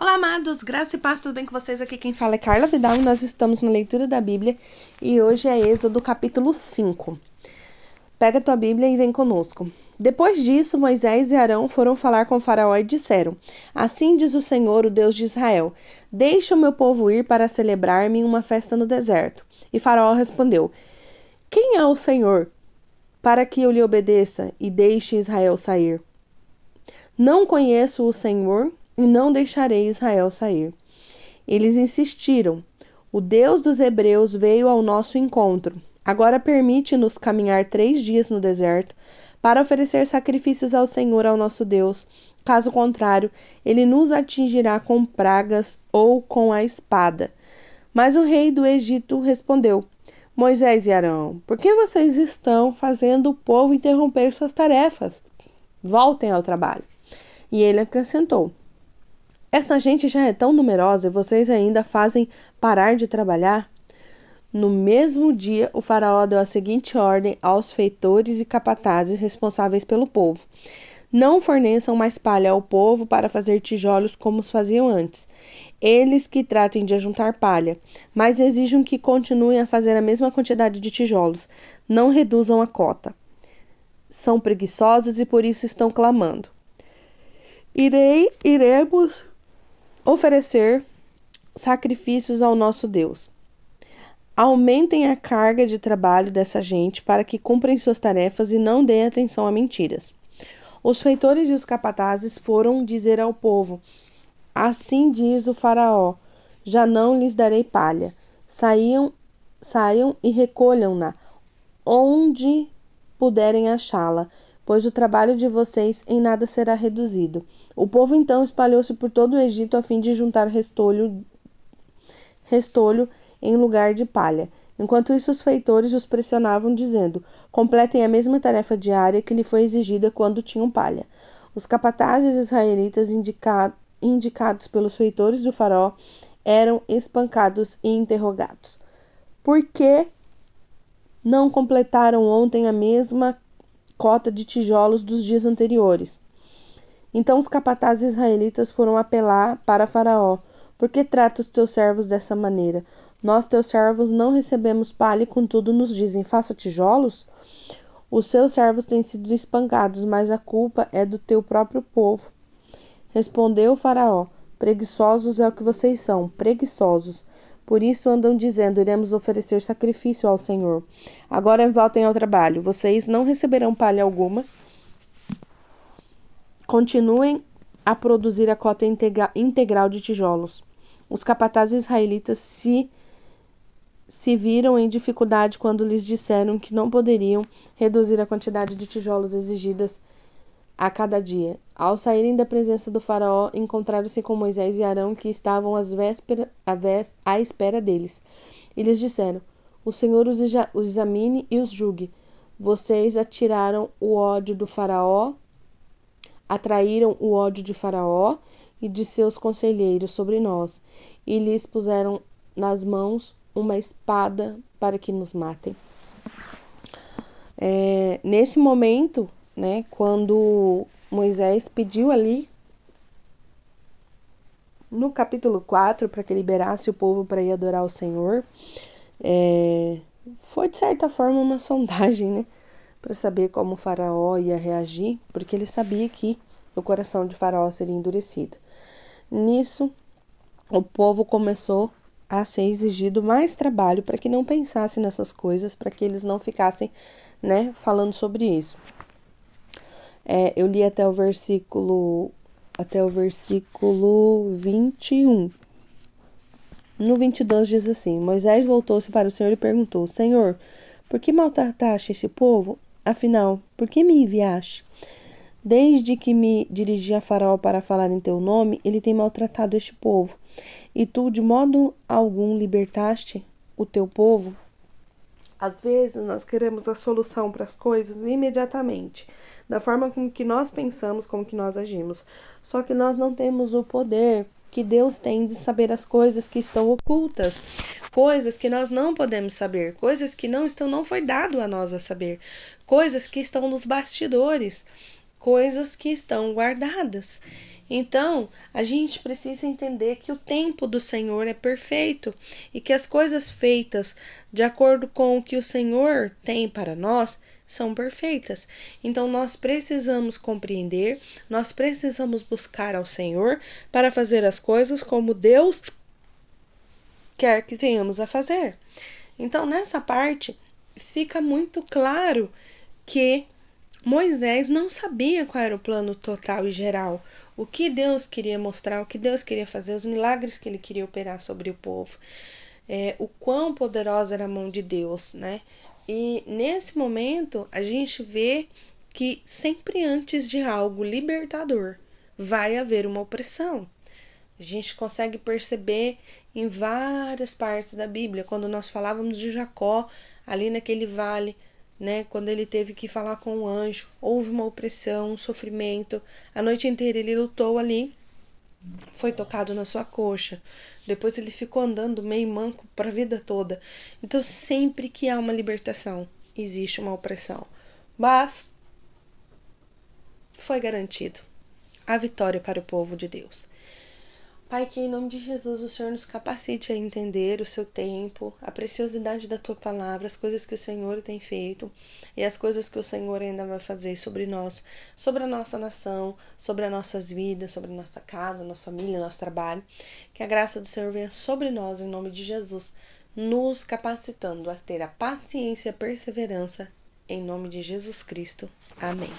Olá, amados, graça e paz, tudo bem com vocês? Aqui quem fala é Carla Vidal e nós estamos na leitura da Bíblia e hoje é Êxodo capítulo 5. Pega tua Bíblia e vem conosco. Depois disso, Moisés e Arão foram falar com Faraó e disseram: Assim diz o Senhor, o Deus de Israel: Deixa o meu povo ir para celebrar-me uma festa no deserto. E Faraó respondeu: Quem é o Senhor para que eu lhe obedeça e deixe Israel sair? Não conheço o Senhor e não deixarei Israel sair. Eles insistiram. O Deus dos Hebreus veio ao nosso encontro. Agora permite-nos caminhar três dias no deserto para oferecer sacrifícios ao Senhor, ao nosso Deus. Caso contrário, ele nos atingirá com pragas ou com a espada. Mas o rei do Egito respondeu: Moisés e Arão, por que vocês estão fazendo o povo interromper suas tarefas? Voltem ao trabalho. E ele acrescentou: essa gente já é tão numerosa e vocês ainda fazem parar de trabalhar? No mesmo dia, o faraó deu a seguinte ordem aos feitores e capatazes responsáveis pelo povo: Não forneçam mais palha ao povo para fazer tijolos como os faziam antes. Eles que tratem de ajuntar palha, mas exijam que continuem a fazer a mesma quantidade de tijolos. Não reduzam a cota. São preguiçosos e por isso estão clamando. Irei, iremos oferecer sacrifícios ao nosso Deus. Aumentem a carga de trabalho dessa gente para que cumprem suas tarefas e não deem atenção a mentiras. Os feitores e os capatazes foram dizer ao povo: Assim diz o Faraó: Já não lhes darei palha. Saiam, saiam e recolham-na onde puderem achá-la, pois o trabalho de vocês em nada será reduzido. O povo então espalhou-se por todo o Egito a fim de juntar restolho, restolho em lugar de palha. Enquanto isso, os feitores os pressionavam, dizendo: completem a mesma tarefa diária que lhe foi exigida quando tinham palha. Os capatazes israelitas indica indicados pelos feitores do faraó eram espancados e interrogados. Por que não completaram ontem a mesma cota de tijolos dos dias anteriores? Então os capatazes israelitas foram apelar para Faraó: Por que trata os teus servos dessa maneira? Nós, teus servos, não recebemos palha e contudo nos dizem: Faça tijolos? Os seus servos têm sido espancados, mas a culpa é do teu próprio povo. Respondeu Faraó: Preguiçosos é o que vocês são, preguiçosos. Por isso andam dizendo: Iremos oferecer sacrifício ao Senhor. Agora voltem ao trabalho. Vocês não receberão palha alguma continuem a produzir a cota integra integral de tijolos. Os capatazes israelitas se, se viram em dificuldade quando lhes disseram que não poderiam reduzir a quantidade de tijolos exigidas a cada dia. Ao saírem da presença do faraó, encontraram-se com Moisés e Arão, que estavam às véspera, à, vés, à espera deles. E lhes disseram: O Senhor os, os examine e os julgue. Vocês atiraram o ódio do faraó atraíram o ódio de Faraó e de seus conselheiros sobre nós, e lhes puseram nas mãos uma espada para que nos matem. É, nesse momento, né, quando Moisés pediu ali no capítulo 4 para que liberasse o povo para ir adorar o Senhor, é, foi de certa forma uma sondagem, né? para saber como o faraó ia reagir, porque ele sabia que o coração de faraó seria endurecido. Nisso, o povo começou a ser exigido mais trabalho para que não pensassem nessas coisas, para que eles não ficassem, né, falando sobre isso. É, eu li até o versículo até o versículo 21. No 22 diz assim: Moisés voltou-se para o Senhor e perguntou: Senhor, por que maltrataste esse povo? Afinal, por que me enviaste? Desde que me dirigi a Faraó para falar em teu nome, ele tem maltratado este povo. E tu, de modo algum, libertaste o teu povo? Às vezes nós queremos a solução para as coisas imediatamente, da forma com que nós pensamos, como que nós agimos. Só que nós não temos o poder que Deus tem de saber as coisas que estão ocultas, coisas que nós não podemos saber, coisas que não estão não foi dado a nós a saber, coisas que estão nos bastidores, coisas que estão guardadas. Então, a gente precisa entender que o tempo do Senhor é perfeito e que as coisas feitas de acordo com o que o Senhor tem para nós são perfeitas. Então, nós precisamos compreender, nós precisamos buscar ao Senhor para fazer as coisas como Deus quer que tenhamos a fazer. Então, nessa parte, fica muito claro que Moisés não sabia qual era o plano total e geral, o que Deus queria mostrar, o que Deus queria fazer, os milagres que ele queria operar sobre o povo, é, o quão poderosa era a mão de Deus, né? E nesse momento a gente vê que sempre antes de algo libertador vai haver uma opressão. A gente consegue perceber em várias partes da Bíblia, quando nós falávamos de Jacó, ali naquele vale, né, quando ele teve que falar com o anjo, houve uma opressão, um sofrimento. A noite inteira ele lutou ali, foi tocado na sua coxa. Depois ele ficou andando meio manco para a vida toda. Então, sempre que há uma libertação, existe uma opressão. Mas foi garantido a vitória para o povo de Deus. Pai, que em nome de Jesus o Senhor nos capacite a entender o seu tempo, a preciosidade da tua palavra, as coisas que o Senhor tem feito e as coisas que o Senhor ainda vai fazer sobre nós, sobre a nossa nação, sobre as nossas vidas, sobre a nossa casa, nossa família, nosso trabalho. Que a graça do Senhor venha sobre nós em nome de Jesus, nos capacitando a ter a paciência e a perseverança em nome de Jesus Cristo. Amém.